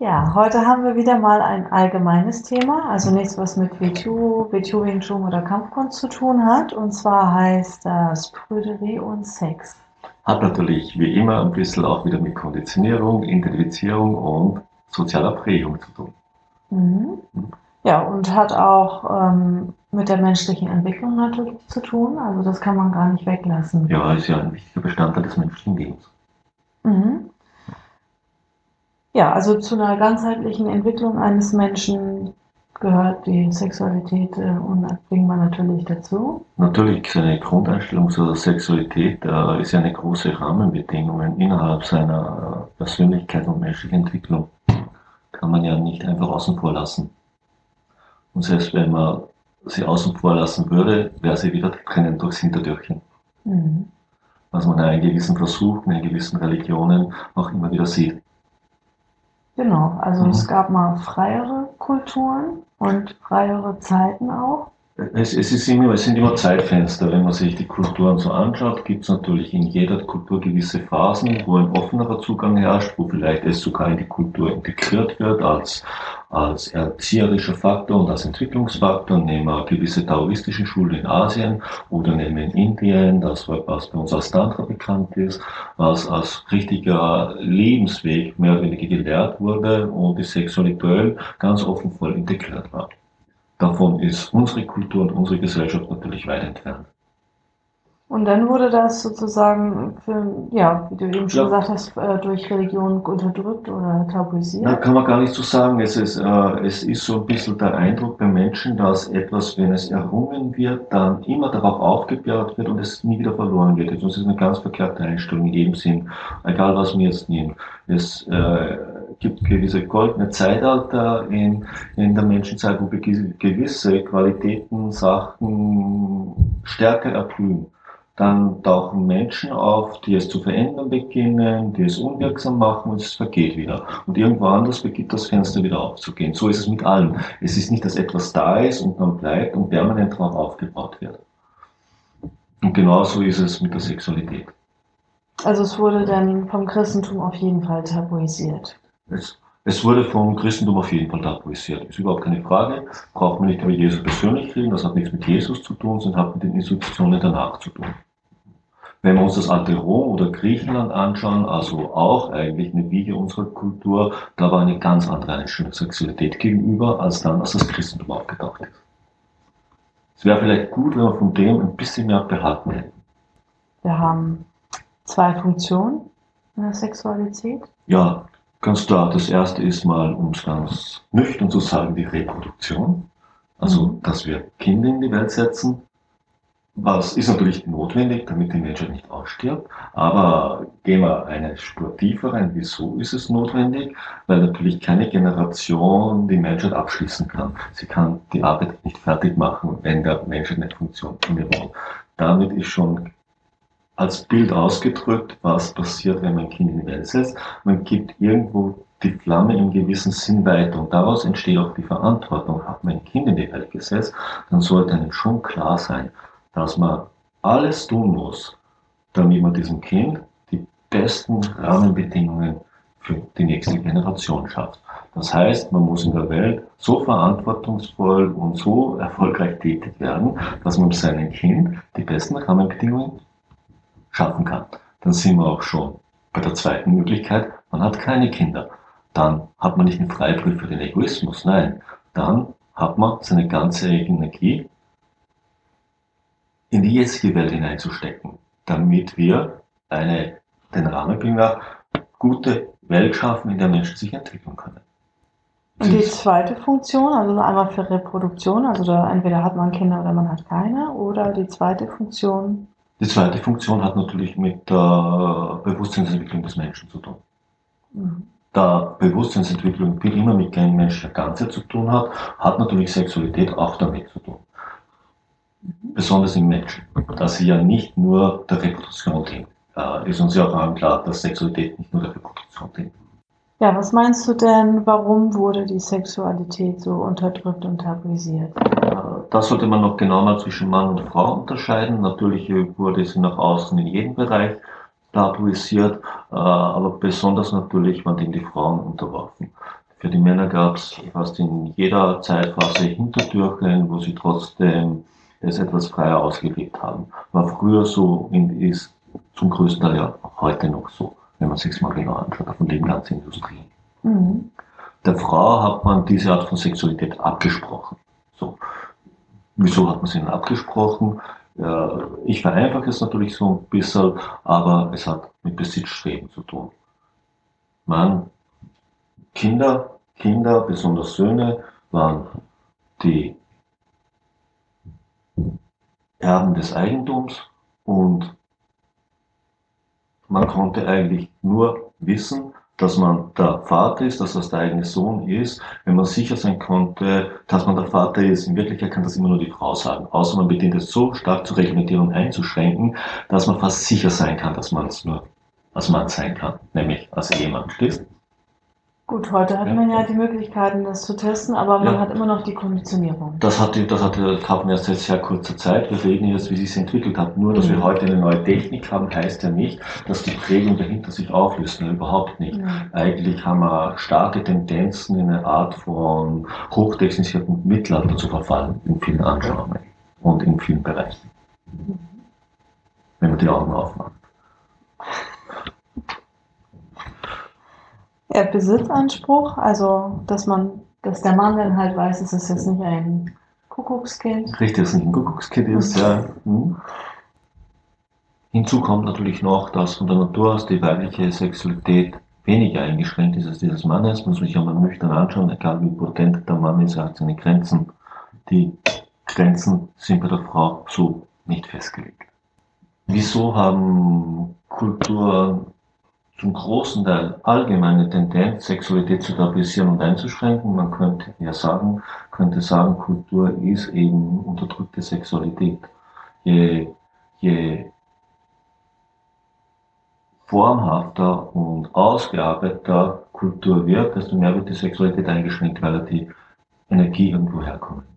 Ja, heute haben wir wieder mal ein allgemeines Thema, also nichts, was mit WTU, WTU Wing Chun oder Kampfkunst zu tun hat. Und zwar heißt das Prüderie und Sex. Hat natürlich wie immer ein bisschen auch wieder mit Konditionierung, Identifizierung und sozialer Prägung zu tun. Mhm. Ja, und hat auch ähm, mit der menschlichen Entwicklung natürlich zu tun. Also das kann man gar nicht weglassen. Ja, ist ja ein wichtiger Bestandteil des menschlichen Lebens. Mhm. Ja, also zu einer ganzheitlichen Entwicklung eines Menschen gehört die Sexualität äh, unabdingbar natürlich dazu. Natürlich, seine Grundeinstellung zur Sexualität äh, ist ja eine große Rahmenbedingung innerhalb seiner äh, Persönlichkeit und menschlichen Entwicklung. Kann man ja nicht einfach außen vor lassen. Und selbst wenn man sie außen vor lassen würde, wäre sie wieder drinnen durchs Hintertürchen. Mhm. Was man ja in gewissen Versuchen, in gewissen Religionen auch immer wieder sieht. Genau, also mhm. es gab mal freiere Kulturen und freiere Zeiten auch. Es, es, ist immer, es sind immer Zeitfenster. Wenn man sich die Kulturen so anschaut, gibt es natürlich in jeder Kultur gewisse Phasen, wo ein offenerer Zugang herrscht, wo vielleicht es sogar in die Kultur integriert wird als, als erzieherischer Faktor und als Entwicklungsfaktor. Nehmen wir gewisse taoistische Schulen in Asien oder nehmen wir in Indien, das was bei uns als Tantra bekannt ist, was als richtiger Lebensweg mehr oder weniger gelehrt wurde und die sexuell ganz offen voll integriert war. Davon ist unsere Kultur und unsere Gesellschaft natürlich weit entfernt. Und dann wurde das sozusagen, für, ja, wie du eben schon ja. gesagt hast, äh, durch Religion unterdrückt oder tabuisiert? Da kann man gar nicht so sagen. Es ist, äh, es ist so ein bisschen der Eindruck bei Menschen, dass etwas, wenn es errungen wird, dann immer darauf aufgebaut wird und es nie wieder verloren wird. Das ist eine ganz verkehrte Einstellung in jedem Sinn, egal was wir jetzt nehmen. Es, äh, gibt gewisse goldene Zeitalter in, in der Menschenzeit, wo gewisse Qualitäten, Sachen stärker erblühen. Dann tauchen Menschen auf, die es zu verändern beginnen, die es unwirksam machen und es vergeht wieder. Und irgendwo anders beginnt das Fenster wieder aufzugehen. So ist es mit allem. Es ist nicht, dass etwas da ist und dann bleibt und permanent darauf aufgebaut wird. Und genauso ist es mit der Sexualität. Also es wurde dann vom Christentum auf jeden Fall tabuisiert. Es, es wurde vom Christentum auf jeden Fall tabuisiert. Ist überhaupt keine Frage. Braucht man nicht über Jesus persönlich reden. Das hat nichts mit Jesus zu tun, sondern hat mit den Institutionen danach zu tun. Wenn wir uns das alte Rom oder Griechenland anschauen, also auch eigentlich eine Wiege unserer Kultur, da war eine ganz andere Einstellung Sexualität gegenüber, als dann, als das Christentum aufgetaucht ist. Es wäre vielleicht gut, wenn wir von dem ein bisschen mehr behalten hätten. Wir haben zwei Funktionen in der Sexualität. Ja, Ganz klar, das erste ist mal, um es ganz nüchtern zu sagen, die Reproduktion. Also, mhm. dass wir Kinder in die Welt setzen. Was ist natürlich notwendig, damit die Menschheit nicht ausstirbt. Aber gehen wir eine Spur tiefer rein. Wieso ist es notwendig? Weil natürlich keine Generation die Menschheit abschließen kann. Sie kann die Arbeit nicht fertig machen, wenn der Mensch eine Funktion innewohnt. Damit ist schon als Bild ausgedrückt, was passiert, wenn man ein Kind in die Welt setzt. Man gibt irgendwo die Flamme im gewissen Sinn weiter und daraus entsteht auch die Verantwortung. Hat man ein Kind in die Welt gesetzt, dann sollte einem schon klar sein, dass man alles tun muss, damit man diesem Kind die besten Rahmenbedingungen für die nächste Generation schafft. Das heißt, man muss in der Welt so verantwortungsvoll und so erfolgreich tätig werden, dass man seinem Kind die besten Rahmenbedingungen schaffen kann. Dann sind wir auch schon bei der zweiten Möglichkeit, man hat keine Kinder. Dann hat man nicht einen Freibrief für den Egoismus, nein. Dann hat man seine ganze Energie in die jetzige Welt hineinzustecken, damit wir eine, den Rahmenbedingungen gute Welt schaffen, in der Menschen sich entwickeln können. Und die zweite Funktion, also einmal für Reproduktion, also da entweder hat man Kinder oder man hat keine, oder die zweite Funktion die zweite Funktion hat natürlich mit der Bewusstseinsentwicklung des Menschen zu tun. Mhm. da Bewusstseinsentwicklung viel immer mit dem menschlichen Ganze zu tun hat, hat natürlich Sexualität auch damit zu tun. Besonders im Menschen, dass sie ja nicht nur der Reproduktion dient. Äh, ist uns ja auch allen klar, dass Sexualität nicht nur der Reproduktion dient. Ja, was meinst du denn, warum wurde die Sexualität so unterdrückt und tabuisiert? Äh, da sollte man noch genau mal zwischen Mann und Frau unterscheiden. Natürlich wurde sie nach außen in jedem Bereich tabuisiert, äh, aber besonders natürlich waren dem die Frauen unterworfen. Für die Männer gab es fast in jeder Zeitphase Hintertürchen, wo sie trotzdem es etwas freier ausgelebt haben. War früher so und ist zum größten Teil ja heute noch so wenn man sich mal genau anschaut, von dem ganzen Industrie. Mhm. Der Frau hat man diese Art von Sexualität abgesprochen. So. Wieso hat man sie denn abgesprochen? Ich vereinfache es natürlich so ein bisschen, aber es hat mit Besitzstreben zu tun. Man, Kinder, Kinder, besonders Söhne, waren die Erben des Eigentums und man konnte eigentlich nur wissen, dass man der Vater ist, dass das der eigene Sohn ist, wenn man sicher sein konnte, dass man der Vater ist. In Wirklichkeit kann das immer nur die Frau sagen. Außer man beginnt es so stark zu reglementieren und einzuschränken, dass man fast sicher sein kann, dass man es nur als Mann sein kann, nämlich als Ehemann. Stehst? Gut, heute hat ja. man ja die Möglichkeiten, das zu testen, aber man ja. hat immer noch die Konditionierung. Das hat, das hat, hat man erst seit sehr kurzer Zeit. Wir reden jetzt, wie sich es entwickelt hat. Nur, dass mhm. wir heute eine neue Technik haben, heißt ja nicht, dass die Prägung dahinter sich auflöst. Nein, überhaupt nicht. Mhm. Eigentlich haben wir starke Tendenzen in eine Art von hochtechnisierten Mittelalter zu verfallen in vielen Anschauungen und in vielen Bereichen. Mhm. Wenn man die Augen aufmacht. Ja, Besitzanspruch, also dass man, dass der Mann dann halt weiß, es ist jetzt nicht ein Kuckuckskind. Richtig, dass es nicht ein Kuckuckskind ist, ja. Hm. Hinzu kommt natürlich noch, dass von der Natur aus die weibliche Sexualität weniger eingeschränkt ist als dieses Mannes. Muss man sich einmal nüchtern anschauen, egal wie potent der Mann ist, er hat seine Grenzen. Die Grenzen sind bei der Frau so nicht festgelegt. Wieso haben Kulturen zum großen Teil allgemeine Tendenz, Sexualität zu tabuisieren und einzuschränken. Man könnte ja sagen, könnte sagen, Kultur ist eben unterdrückte Sexualität. Je, je formhafter und ausgearbeiteter Kultur wird, desto mehr wird die Sexualität eingeschränkt, weil die Energie irgendwo herkommen muss.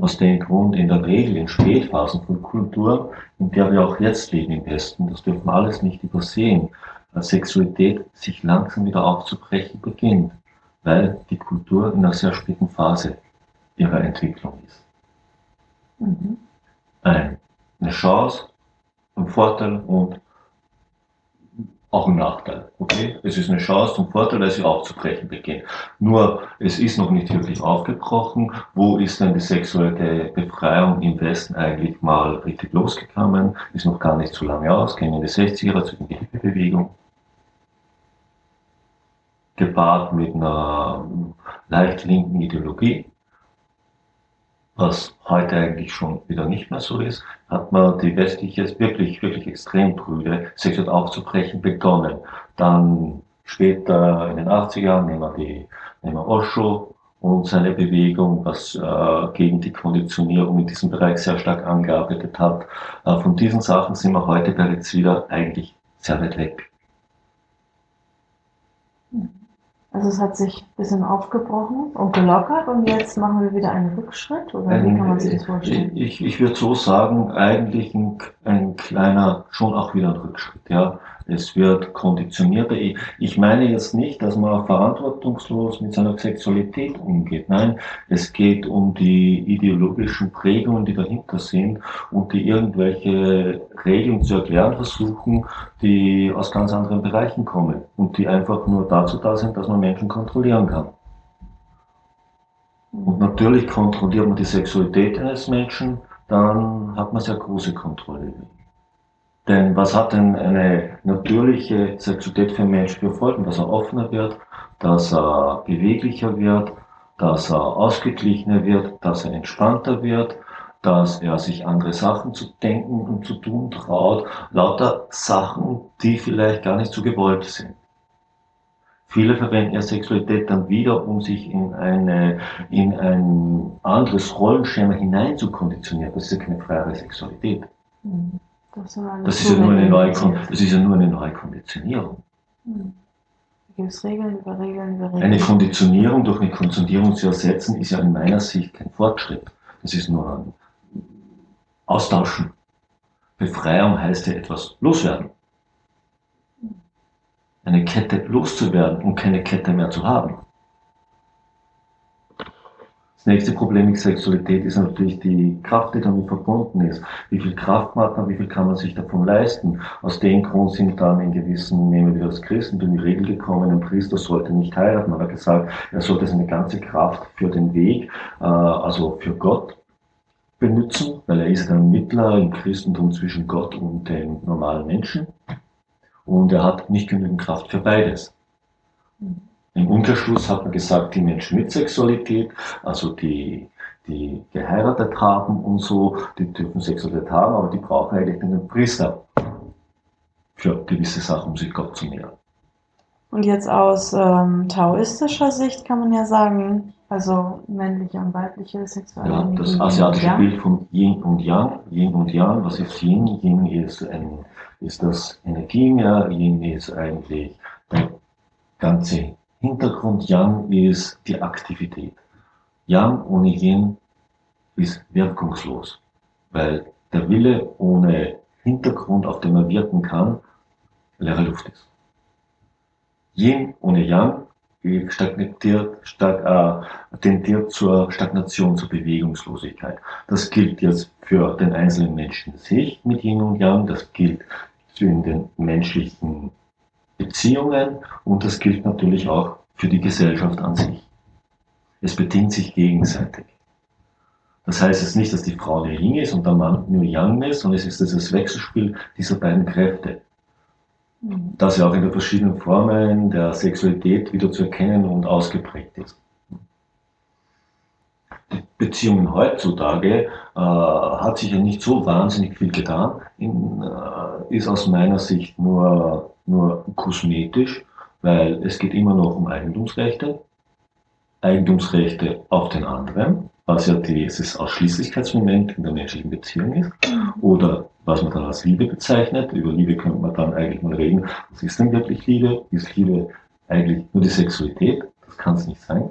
Aus dem Grund in der Regel in Spätphasen von Kultur, in der wir auch jetzt leben im Westen, das dürfen wir alles nicht übersehen, Sexualität sich langsam wieder aufzubrechen beginnt, weil die Kultur in einer sehr späten Phase ihrer Entwicklung ist. Mhm. Eine Chance, ein Vorteil und auch ein Nachteil. Okay? Es ist eine Chance zum Vorteil, weil sie aufzubrechen beginnt. Nur, es ist noch nicht wirklich aufgebrochen. Wo ist denn die sexuelle Befreiung im Westen eigentlich mal richtig losgekommen? Ist noch gar nicht so lange aus, gehen in die 60er, zu der Hippie-Bewegung gepaart mit einer leicht linken Ideologie, was heute eigentlich schon wieder nicht mehr so ist, hat man die westliche, wirklich, wirklich extrem prüde, sexuell aufzubrechen begonnen. Dann später in den 80er Jahren nehmen wir die, nehmen wir Osho und seine Bewegung, was äh, gegen die Konditionierung in diesem Bereich sehr stark angearbeitet hat. Äh, von diesen Sachen sind wir heute bereits wieder eigentlich sehr weit weg. Also es hat sich ein bisschen aufgebrochen und gelockert und jetzt machen wir wieder einen Rückschritt oder wie kann man sich das vorstellen? Ich, ich würde so sagen, eigentlich ein, ein kleiner, schon auch wieder ein Rückschritt, ja. Es wird konditionierter. Ich meine jetzt nicht, dass man verantwortungslos mit seiner Sexualität umgeht. Nein, es geht um die ideologischen Prägungen, die dahinter sind und die irgendwelche Regeln zu erklären versuchen, die aus ganz anderen Bereichen kommen und die einfach nur dazu da sind, dass man Menschen kontrollieren kann. Und natürlich kontrolliert man die Sexualität eines Menschen, dann hat man sehr große Kontrolle. Denn was hat denn eine natürliche Sexualität für einen Menschen für Folgen? Dass er offener wird, dass er beweglicher wird, dass er ausgeglichener wird, dass er entspannter wird, dass er sich andere Sachen zu denken und zu tun traut. Lauter Sachen, die vielleicht gar nicht so gewollt sind. Viele verwenden ja Sexualität dann wieder, um sich in, eine, in ein anderes Rollenschema hinein zu konditionieren. Das ist ja keine freie Sexualität. Mhm. Das, das ist, ja nur eine neue, das ist ja nur eine neue Konditionierung. Mhm. Gibt es Regeln über Regeln über Regeln? Eine Konditionierung durch eine Konditionierung zu ersetzen, ist ja in meiner Sicht kein Fortschritt. Das ist nur ein Austauschen. Befreiung heißt ja etwas loswerden. Eine Kette loszuwerden und keine Kette mehr zu haben. Das nächste Problem mit Sexualität ist natürlich die Kraft, die damit verbunden ist. Wie viel Kraft hat man, wie viel kann man sich davon leisten? Aus dem Grund sind dann in gewissen, nehmen wir das Christentum, die Regel gekommen, ein Priester sollte nicht heiraten. Man hat gesagt, er sollte seine ganze Kraft für den Weg, äh, also für Gott benutzen, weil er ist ein Mittler im Christentum zwischen Gott und den normalen Menschen. Und er hat nicht genügend Kraft für beides. Im Umkehrschluss hat man gesagt, die Menschen mit Sexualität, also die, die geheiratet haben und so, die dürfen Sexualität haben, aber die brauchen eigentlich einen Priester für gewisse Sachen, um sich Gott zu nähern. Und jetzt aus ähm, taoistischer Sicht kann man ja sagen, also männliche und weibliche Sexualität. Ja, das asiatische Bild von Yin und Yang. Yin und Yang, was ist Yin? Yin ist, ein, ist das Energiemeer, Yin ist eigentlich der ganze Hintergrund, Yang ist die Aktivität. Yang ohne Yin ist wirkungslos, weil der Wille ohne Hintergrund, auf dem er wirken kann, leere Luft ist. Yin ohne Yang stagniert, stag, äh, tendiert zur Stagnation, zur Bewegungslosigkeit. Das gilt jetzt für den einzelnen Menschen sich mit Yin und Yang, das gilt in den menschlichen Beziehungen und das gilt natürlich auch für die Gesellschaft an sich. Es bedingt sich gegenseitig. Das heißt jetzt nicht, dass die Frau der Yin ist und der Mann nur Yang ist, sondern es ist das Wechselspiel dieser beiden Kräfte. Das ja auch in den verschiedenen Formen der Sexualität wieder zu erkennen und ausgeprägt ist. Die Beziehungen heutzutage äh, hat sich ja nicht so wahnsinnig viel getan, in, äh, ist aus meiner Sicht nur, nur kosmetisch, weil es geht immer noch um Eigentumsrechte, Eigentumsrechte auf den anderen, was ja dieses Ausschließlichkeitsmoment in der menschlichen Beziehung ist, oder was man dann als Liebe bezeichnet. Über Liebe könnte man dann eigentlich mal reden. Was ist denn wirklich Liebe? Ist Liebe eigentlich nur die Sexualität? Das kann es nicht sein.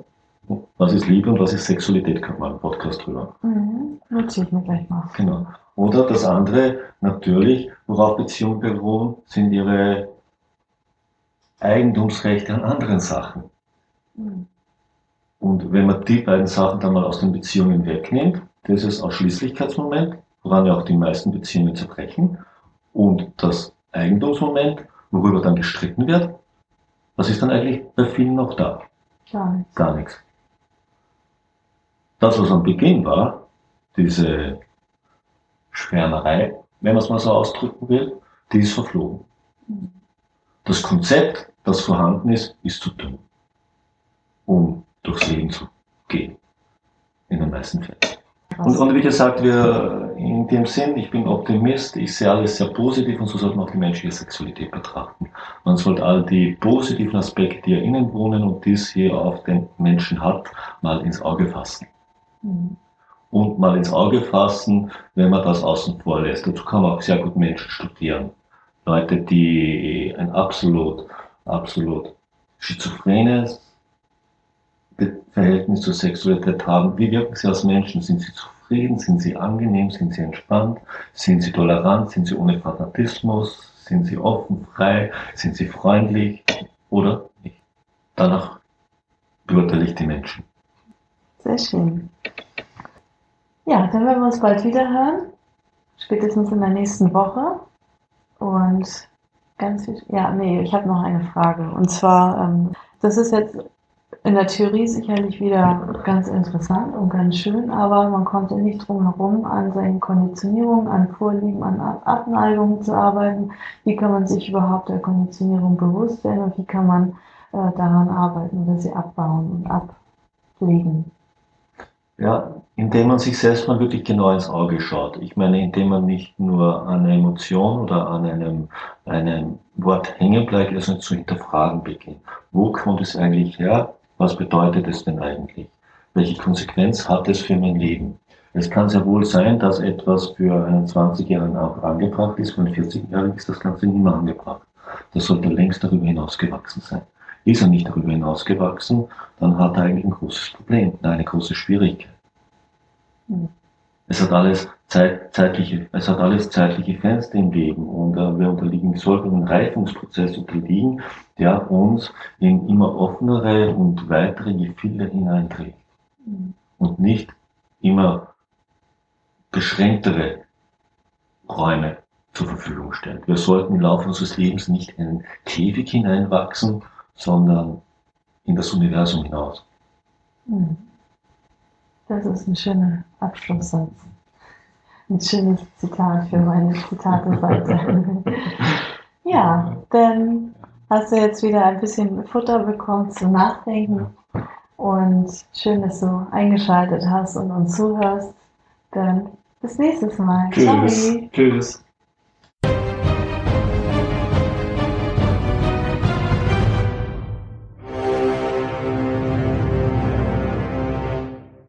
Was ist Liebe und was ist Sexualität? Könnte man einen Podcast drüber. Mhm. Ich mir gleich mal. Genau. Oder das andere, natürlich, worauf Beziehungen beruhen, sind ihre Eigentumsrechte an anderen Sachen. Mhm. Und wenn man die beiden Sachen dann mal aus den Beziehungen wegnimmt, dieses Ausschließlichkeitsmoment, woran ja auch die meisten Beziehungen zerbrechen, und das Eigentumsmoment, worüber dann gestritten wird, was ist dann eigentlich bei vielen noch da? Gar nichts. Gar nichts. Das, was am Beginn war, diese Schwärmerei, wenn man es mal so ausdrücken will, die ist verflogen. Mhm. Das Konzept, das vorhanden ist, ist zu dünn, um durchs Leben zu gehen. In den meisten Fällen. Und, und wie gesagt, wir in dem Sinn, ich bin Optimist, ich sehe alles sehr positiv und so sollte man auch die menschliche Sexualität betrachten. Man sollte all die positiven Aspekte, die ja innen wohnen und dies hier auf den Menschen hat, mal ins Auge fassen. Mhm. Und mal ins Auge fassen, wenn man das außen vor lässt. Dazu kann man auch sehr gut Menschen studieren. Leute, die ein absolut, absolut schizophrenes Verhältnis zur Sexualität haben. Wie wirken sie als Menschen? Sind sie zufrieden? Sind sie angenehm? Sind sie entspannt? Sind sie tolerant? Sind sie ohne Fanatismus? Sind sie offen, frei? Sind sie freundlich? Oder nicht? Danach beurteile ich die Menschen. Sehr schön. Ja, dann werden wir uns bald wieder hören. Spätestens in der nächsten Woche. Und ganz ja, nee, ich habe noch eine Frage. Und zwar, ähm, das ist jetzt in der Theorie sicherlich wieder ganz interessant und ganz schön, aber man konnte nicht drum herum, an seinen Konditionierungen, an Vorlieben, an Abneigungen zu arbeiten. Wie kann man sich überhaupt der Konditionierung bewusst werden und wie kann man äh, daran arbeiten oder sie abbauen und ablegen? Ja, Indem man sich selbst mal wirklich genau ins Auge schaut. Ich meine, indem man nicht nur an einer Emotion oder an einem, einem Wort hängen bleibt, also zu hinterfragen beginnt. Wo kommt es eigentlich her? Was bedeutet es denn eigentlich? Welche Konsequenz hat es für mein Leben? Es kann sehr wohl sein, dass etwas für einen 20-Jährigen auch angebracht ist, für einen 40-Jährigen ist das Ganze nicht mehr angebracht. Das sollte längst darüber hinausgewachsen sein. Ist er nicht darüber hinausgewachsen, dann hat er eigentlich ein großes Problem, eine große Schwierigkeit. Mhm. Es hat alles Zeit, zeitliche, es hat alles zeitliche Fenster im Leben und äh, wir unterliegen, wir sollten einem Reifungsprozess unterliegen, der uns in immer offenere und weitere Gefilde hineinträgt mhm. und nicht immer beschränktere Räume zur Verfügung stellt. Wir sollten im Laufe unseres Lebens nicht in einen Käfig hineinwachsen, sondern in das Universum hinaus. Hm. Das ist ein schöner Abschlusssatz. Ein schönes Zitat für meine Zitate-Seite. ja, dann hast du jetzt wieder ein bisschen Futter bekommen zum Nachdenken. Und schön, dass du eingeschaltet hast und uns zuhörst. Dann bis nächstes Mal. Tschüss. Ciao. Tschüss.